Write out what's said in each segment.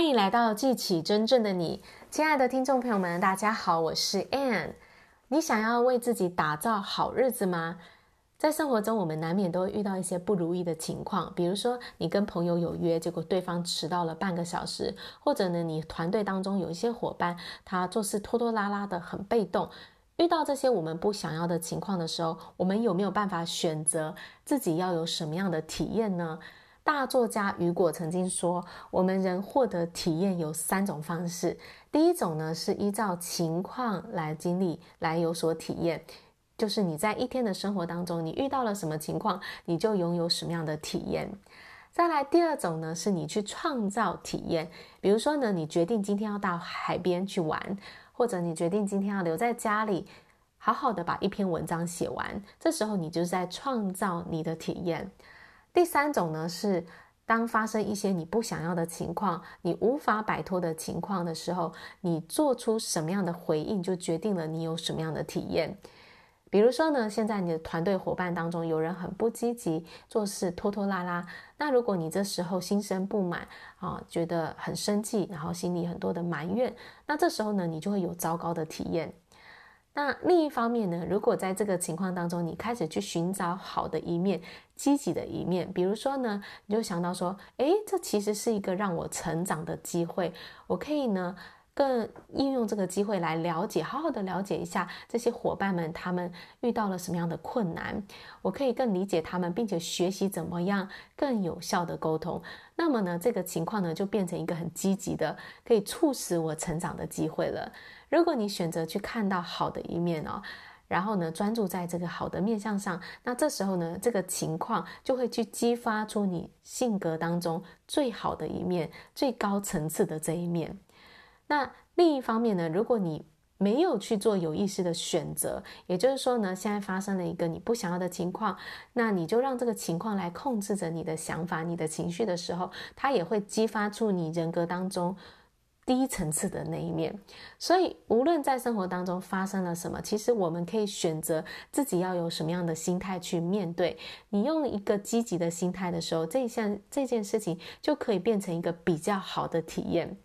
欢迎来到记起真正的你，亲爱的听众朋友们，大家好，我是 Anne。你想要为自己打造好日子吗？在生活中，我们难免都会遇到一些不如意的情况，比如说你跟朋友有约，结果对方迟到了半个小时，或者呢，你团队当中有一些伙伴，他做事拖拖拉拉的，很被动。遇到这些我们不想要的情况的时候，我们有没有办法选择自己要有什么样的体验呢？大作家雨果曾经说，我们人获得体验有三种方式。第一种呢，是依照情况来经历，来有所体验，就是你在一天的生活当中，你遇到了什么情况，你就拥有什么样的体验。再来，第二种呢，是你去创造体验。比如说呢，你决定今天要到海边去玩，或者你决定今天要留在家里，好好的把一篇文章写完。这时候，你就是在创造你的体验。第三种呢，是当发生一些你不想要的情况，你无法摆脱的情况的时候，你做出什么样的回应，就决定了你有什么样的体验。比如说呢，现在你的团队伙伴当中有人很不积极，做事拖拖拉拉，那如果你这时候心生不满啊，觉得很生气，然后心里很多的埋怨，那这时候呢，你就会有糟糕的体验。那另一方面呢，如果在这个情况当中，你开始去寻找好的一面、积极的一面，比如说呢，你就想到说，诶，这其实是一个让我成长的机会，我可以呢，更应用这个机会来了解，好好的了解一下这些伙伴们，他们遇到了什么样的困难，我可以更理解他们，并且学习怎么样更有效的沟通。那么呢，这个情况呢，就变成一个很积极的，可以促使我成长的机会了。如果你选择去看到好的一面哦，然后呢，专注在这个好的面向上，那这时候呢，这个情况就会去激发出你性格当中最好的一面，最高层次的这一面。那另一方面呢，如果你没有去做有意识的选择，也就是说呢，现在发生了一个你不想要的情况，那你就让这个情况来控制着你的想法、你的情绪的时候，它也会激发出你人格当中。低层次的那一面，所以无论在生活当中发生了什么，其实我们可以选择自己要有什么样的心态去面对。你用一个积极的心态的时候，这项这件事情就可以变成一个比较好的体验。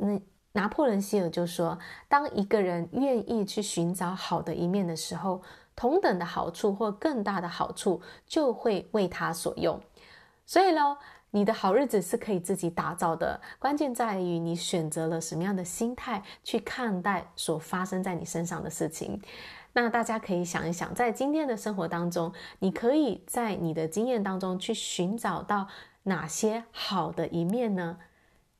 那拿破仑希尔就说，当一个人愿意去寻找好的一面的时候，同等的好处或更大的好处就会为他所用。所以呢。你的好日子是可以自己打造的，关键在于你选择了什么样的心态去看待所发生在你身上的事情。那大家可以想一想，在今天的生活当中，你可以在你的经验当中去寻找到哪些好的一面呢？